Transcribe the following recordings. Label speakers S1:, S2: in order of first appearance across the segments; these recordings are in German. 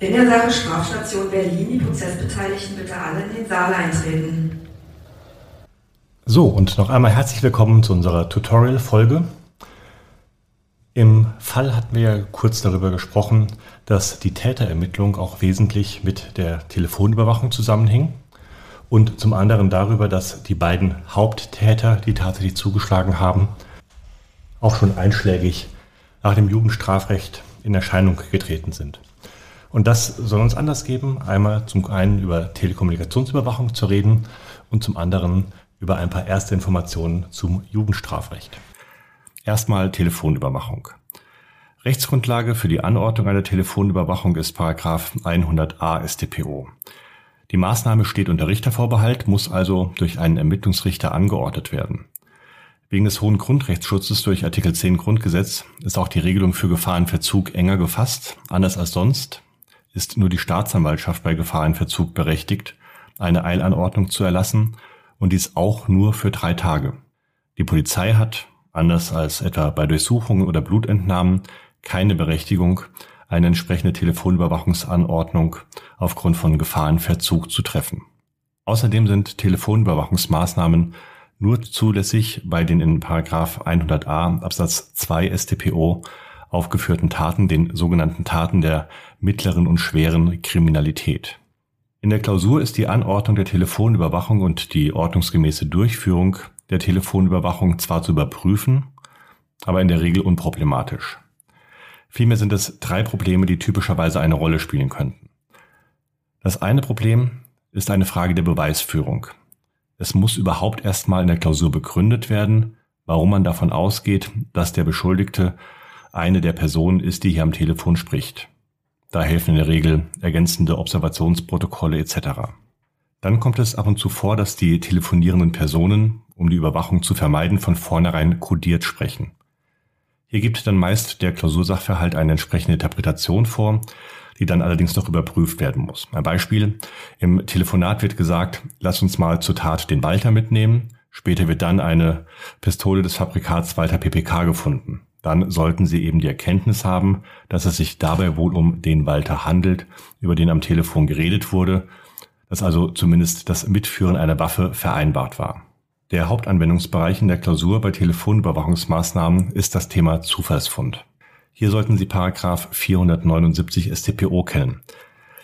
S1: In der Sache Strafstation Berlin die Prozessbeteiligten bitte alle in den Saal eintreten.
S2: So, und noch einmal herzlich willkommen zu unserer Tutorial-Folge. Im Fall hatten wir ja kurz darüber gesprochen, dass die Täterermittlung auch wesentlich mit der Telefonüberwachung zusammenhing und zum anderen darüber, dass die beiden Haupttäter, die tatsächlich zugeschlagen haben, auch schon einschlägig nach dem Jugendstrafrecht in Erscheinung getreten sind. Und das soll uns anders geben, einmal zum einen über Telekommunikationsüberwachung zu reden und zum anderen über ein paar erste Informationen zum Jugendstrafrecht. Erstmal Telefonüberwachung. Rechtsgrundlage für die Anordnung einer Telefonüberwachung ist Paragraph 100a StPO. Die Maßnahme steht unter Richtervorbehalt, muss also durch einen Ermittlungsrichter angeordnet werden. Wegen des hohen Grundrechtsschutzes durch Artikel 10 Grundgesetz ist auch die Regelung für Gefahrenverzug enger gefasst. Anders als sonst ist nur die Staatsanwaltschaft bei Gefahrenverzug berechtigt, eine Eilanordnung zu erlassen und dies auch nur für drei Tage. Die Polizei hat, anders als etwa bei Durchsuchungen oder Blutentnahmen, keine Berechtigung, eine entsprechende Telefonüberwachungsanordnung aufgrund von Gefahrenverzug zu treffen. Außerdem sind Telefonüberwachungsmaßnahmen nur zulässig bei den in 100a Absatz 2 StPO aufgeführten Taten, den sogenannten Taten der mittleren und schweren Kriminalität. In der Klausur ist die Anordnung der Telefonüberwachung und die ordnungsgemäße Durchführung der Telefonüberwachung zwar zu überprüfen, aber in der Regel unproblematisch. Vielmehr sind es drei Probleme, die typischerweise eine Rolle spielen könnten. Das eine Problem ist eine Frage der Beweisführung. Es muss überhaupt erstmal in der Klausur begründet werden, warum man davon ausgeht, dass der Beschuldigte eine der Personen ist, die hier am Telefon spricht. Da helfen in der Regel ergänzende Observationsprotokolle etc. Dann kommt es ab und zu vor, dass die telefonierenden Personen, um die Überwachung zu vermeiden, von vornherein kodiert sprechen. Hier gibt dann meist der Klausursachverhalt eine entsprechende Interpretation vor, die dann allerdings noch überprüft werden muss. Ein Beispiel. Im Telefonat wird gesagt, lass uns mal zur Tat den Walter mitnehmen. Später wird dann eine Pistole des Fabrikats Walter PPK gefunden dann sollten Sie eben die Erkenntnis haben, dass es sich dabei wohl um den Walter handelt, über den am Telefon geredet wurde, dass also zumindest das Mitführen einer Waffe vereinbart war. Der Hauptanwendungsbereich in der Klausur bei Telefonüberwachungsmaßnahmen ist das Thema Zufallsfund. Hier sollten Sie Paragraph 479 StPO kennen.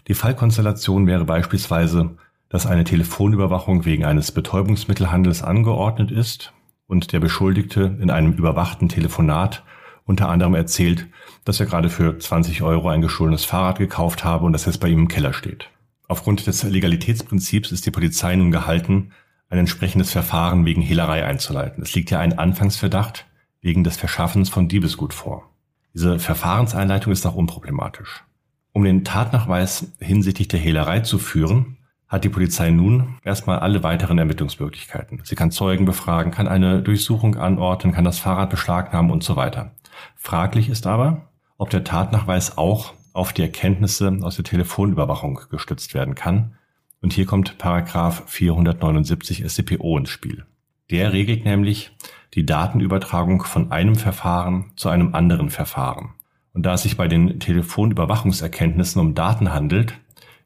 S2: Die Fallkonstellation wäre beispielsweise, dass eine Telefonüberwachung wegen eines Betäubungsmittelhandels angeordnet ist und der Beschuldigte in einem überwachten Telefonat unter anderem erzählt, dass er gerade für 20 Euro ein geschuldenes Fahrrad gekauft habe und das jetzt bei ihm im Keller steht. Aufgrund des Legalitätsprinzips ist die Polizei nun gehalten, ein entsprechendes Verfahren wegen Hehlerei einzuleiten. Es liegt ja ein Anfangsverdacht wegen des Verschaffens von Diebesgut vor. Diese Verfahrenseinleitung ist auch unproblematisch. Um den Tatnachweis hinsichtlich der Hehlerei zu führen, hat die Polizei nun erstmal alle weiteren Ermittlungsmöglichkeiten. Sie kann Zeugen befragen, kann eine Durchsuchung anordnen, kann das Fahrrad beschlagnahmen und so weiter. Fraglich ist aber, ob der Tatnachweis auch auf die Erkenntnisse aus der Telefonüberwachung gestützt werden kann. Und hier kommt Paragraph 479 SCPO ins Spiel. Der regelt nämlich die Datenübertragung von einem Verfahren zu einem anderen Verfahren. Und da es sich bei den Telefonüberwachungserkenntnissen um Daten handelt,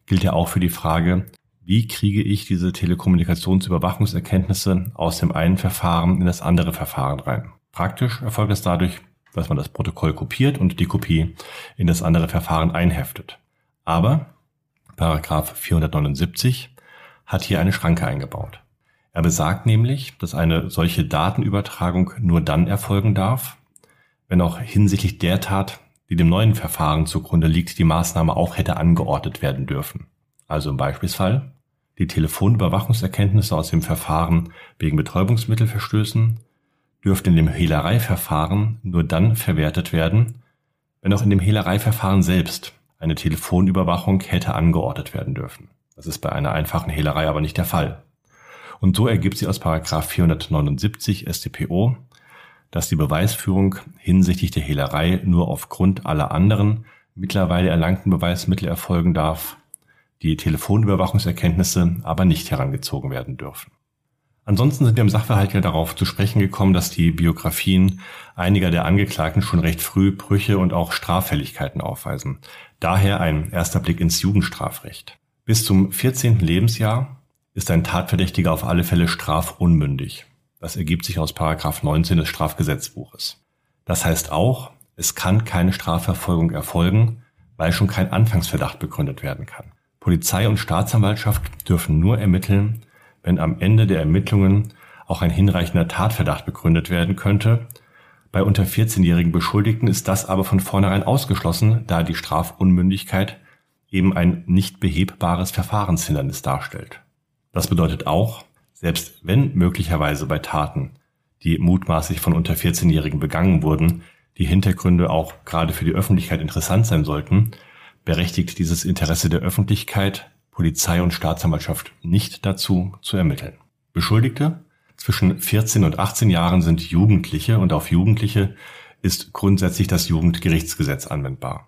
S2: gilt ja auch für die Frage, wie kriege ich diese Telekommunikationsüberwachungserkenntnisse aus dem einen Verfahren in das andere Verfahren rein. Praktisch erfolgt es dadurch, dass man das Protokoll kopiert und die Kopie in das andere Verfahren einheftet. Aber Paragraph 479 hat hier eine Schranke eingebaut. Er besagt nämlich, dass eine solche Datenübertragung nur dann erfolgen darf, wenn auch hinsichtlich der Tat, die dem neuen Verfahren zugrunde liegt, die Maßnahme auch hätte angeordnet werden dürfen. Also im Beispielsfall, die Telefonüberwachungserkenntnisse aus dem Verfahren wegen Betäubungsmittelverstößen dürften in dem Hehlereiverfahren nur dann verwertet werden, wenn auch in dem Hehlereiverfahren selbst eine Telefonüberwachung hätte angeordnet werden dürfen. Das ist bei einer einfachen Hehlerei aber nicht der Fall. Und so ergibt sie aus 479 StPO, dass die Beweisführung hinsichtlich der Hehlerei nur aufgrund aller anderen mittlerweile erlangten Beweismittel erfolgen darf, die Telefonüberwachungserkenntnisse aber nicht herangezogen werden dürfen. Ansonsten sind wir im Sachverhalt ja darauf zu sprechen gekommen, dass die Biografien einiger der Angeklagten schon recht früh Brüche und auch Straffälligkeiten aufweisen. Daher ein erster Blick ins Jugendstrafrecht. Bis zum 14. Lebensjahr ist ein Tatverdächtiger auf alle Fälle strafunmündig. Das ergibt sich aus Paragraph 19 des Strafgesetzbuches. Das heißt auch, es kann keine Strafverfolgung erfolgen, weil schon kein Anfangsverdacht begründet werden kann. Polizei und Staatsanwaltschaft dürfen nur ermitteln, wenn am Ende der Ermittlungen auch ein hinreichender Tatverdacht begründet werden könnte. Bei unter 14-jährigen Beschuldigten ist das aber von vornherein ausgeschlossen, da die Strafunmündigkeit eben ein nicht behebbares Verfahrenshindernis darstellt. Das bedeutet auch, selbst wenn möglicherweise bei Taten, die mutmaßlich von unter 14-Jährigen begangen wurden, die Hintergründe auch gerade für die Öffentlichkeit interessant sein sollten, berechtigt dieses Interesse der Öffentlichkeit Polizei und Staatsanwaltschaft nicht dazu, zu ermitteln. Beschuldigte zwischen 14 und 18 Jahren sind Jugendliche und auf Jugendliche ist grundsätzlich das Jugendgerichtsgesetz anwendbar.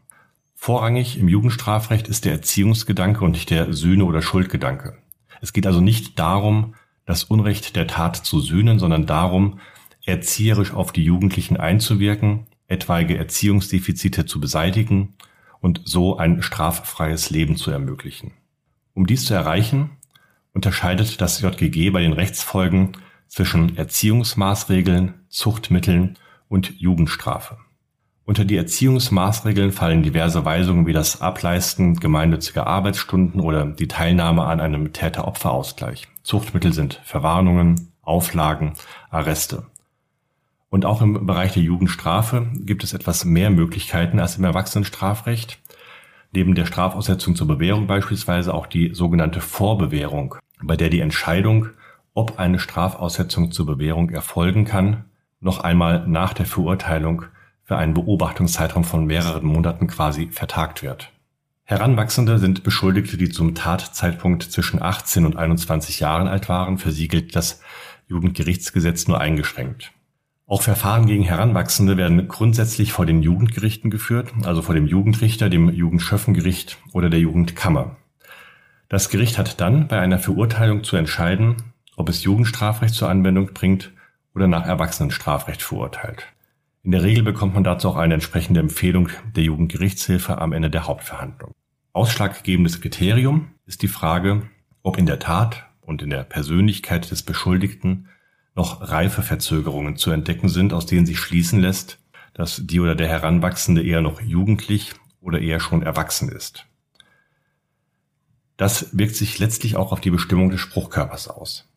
S2: Vorrangig im Jugendstrafrecht ist der Erziehungsgedanke und nicht der Sühne- oder Schuldgedanke. Es geht also nicht darum, das Unrecht der Tat zu sühnen, sondern darum, erzieherisch auf die Jugendlichen einzuwirken, etwaige Erziehungsdefizite zu beseitigen und so ein straffreies Leben zu ermöglichen. Um dies zu erreichen, unterscheidet das JGG bei den Rechtsfolgen zwischen Erziehungsmaßregeln, Zuchtmitteln und Jugendstrafe. Unter die Erziehungsmaßregeln fallen diverse Weisungen wie das Ableisten gemeinnütziger Arbeitsstunden oder die Teilnahme an einem Täter-Opfer-Ausgleich. Zuchtmittel sind Verwarnungen, Auflagen, Arreste. Und auch im Bereich der Jugendstrafe gibt es etwas mehr Möglichkeiten als im Erwachsenenstrafrecht neben der Strafaussetzung zur Bewährung beispielsweise auch die sogenannte Vorbewährung, bei der die Entscheidung, ob eine Strafaussetzung zur Bewährung erfolgen kann, noch einmal nach der Verurteilung für einen Beobachtungszeitraum von mehreren Monaten quasi vertagt wird. Heranwachsende sind Beschuldigte, die zum Tatzeitpunkt zwischen 18 und 21 Jahren alt waren. Für sie gilt das Jugendgerichtsgesetz nur eingeschränkt. Auch Verfahren gegen Heranwachsende werden grundsätzlich vor den Jugendgerichten geführt, also vor dem Jugendrichter, dem Jugendschöffengericht oder der Jugendkammer. Das Gericht hat dann bei einer Verurteilung zu entscheiden, ob es Jugendstrafrecht zur Anwendung bringt oder nach Erwachsenenstrafrecht verurteilt. In der Regel bekommt man dazu auch eine entsprechende Empfehlung der Jugendgerichtshilfe am Ende der Hauptverhandlung. Ausschlaggebendes Kriterium ist die Frage, ob in der Tat und in der Persönlichkeit des Beschuldigten noch Reifeverzögerungen zu entdecken sind, aus denen sich schließen lässt, dass die oder der Heranwachsende eher noch jugendlich oder eher schon erwachsen ist. Das wirkt sich letztlich auch auf die Bestimmung des Spruchkörpers aus.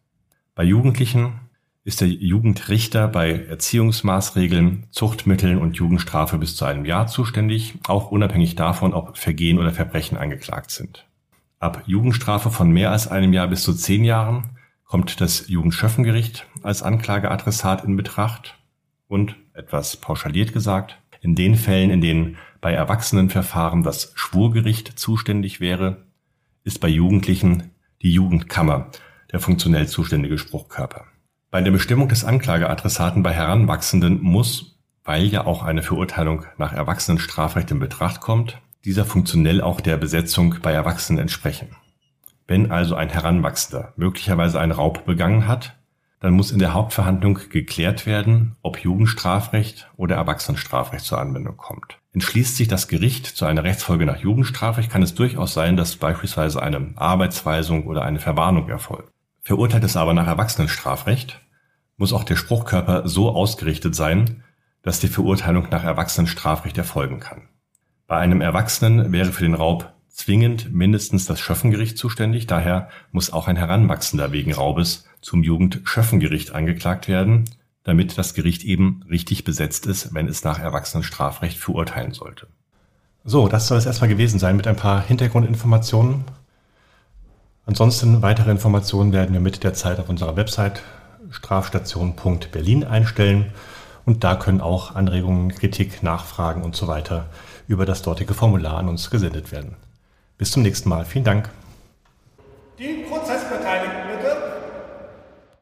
S2: Bei Jugendlichen ist der Jugendrichter bei Erziehungsmaßregeln, Zuchtmitteln und Jugendstrafe bis zu einem Jahr zuständig, auch unabhängig davon, ob Vergehen oder Verbrechen angeklagt sind. Ab Jugendstrafe von mehr als einem Jahr bis zu zehn Jahren kommt das Jugendschöffengericht als Anklageadressat in Betracht und, etwas pauschaliert gesagt, in den Fällen, in denen bei Erwachsenenverfahren das Schwurgericht zuständig wäre, ist bei Jugendlichen die Jugendkammer der funktionell zuständige Spruchkörper. Bei der Bestimmung des Anklageadressaten bei Heranwachsenden muss, weil ja auch eine Verurteilung nach Erwachsenenstrafrecht in Betracht kommt, dieser funktionell auch der Besetzung bei Erwachsenen entsprechen. Wenn also ein Heranwachsender möglicherweise einen Raub begangen hat, dann muss in der Hauptverhandlung geklärt werden, ob Jugendstrafrecht oder Erwachsenenstrafrecht zur Anwendung kommt. Entschließt sich das Gericht zu einer Rechtsfolge nach Jugendstrafrecht, kann es durchaus sein, dass beispielsweise eine Arbeitsweisung oder eine Verwarnung erfolgt. Verurteilt es aber nach Erwachsenenstrafrecht, muss auch der Spruchkörper so ausgerichtet sein, dass die Verurteilung nach Erwachsenenstrafrecht erfolgen kann. Bei einem Erwachsenen wäre für den Raub zwingend mindestens das Schöffengericht zuständig. Daher muss auch ein Heranwachsender wegen Raubes zum Jugendschöffengericht angeklagt werden, damit das Gericht eben richtig besetzt ist, wenn es nach Erwachsenenstrafrecht verurteilen sollte. So, das soll es erstmal gewesen sein mit ein paar Hintergrundinformationen. Ansonsten weitere Informationen werden wir mit der Zeit auf unserer Website strafstation.berlin einstellen und da können auch Anregungen, Kritik, Nachfragen und so weiter über das dortige Formular an uns gesendet werden. Bis zum nächsten Mal. Vielen Dank.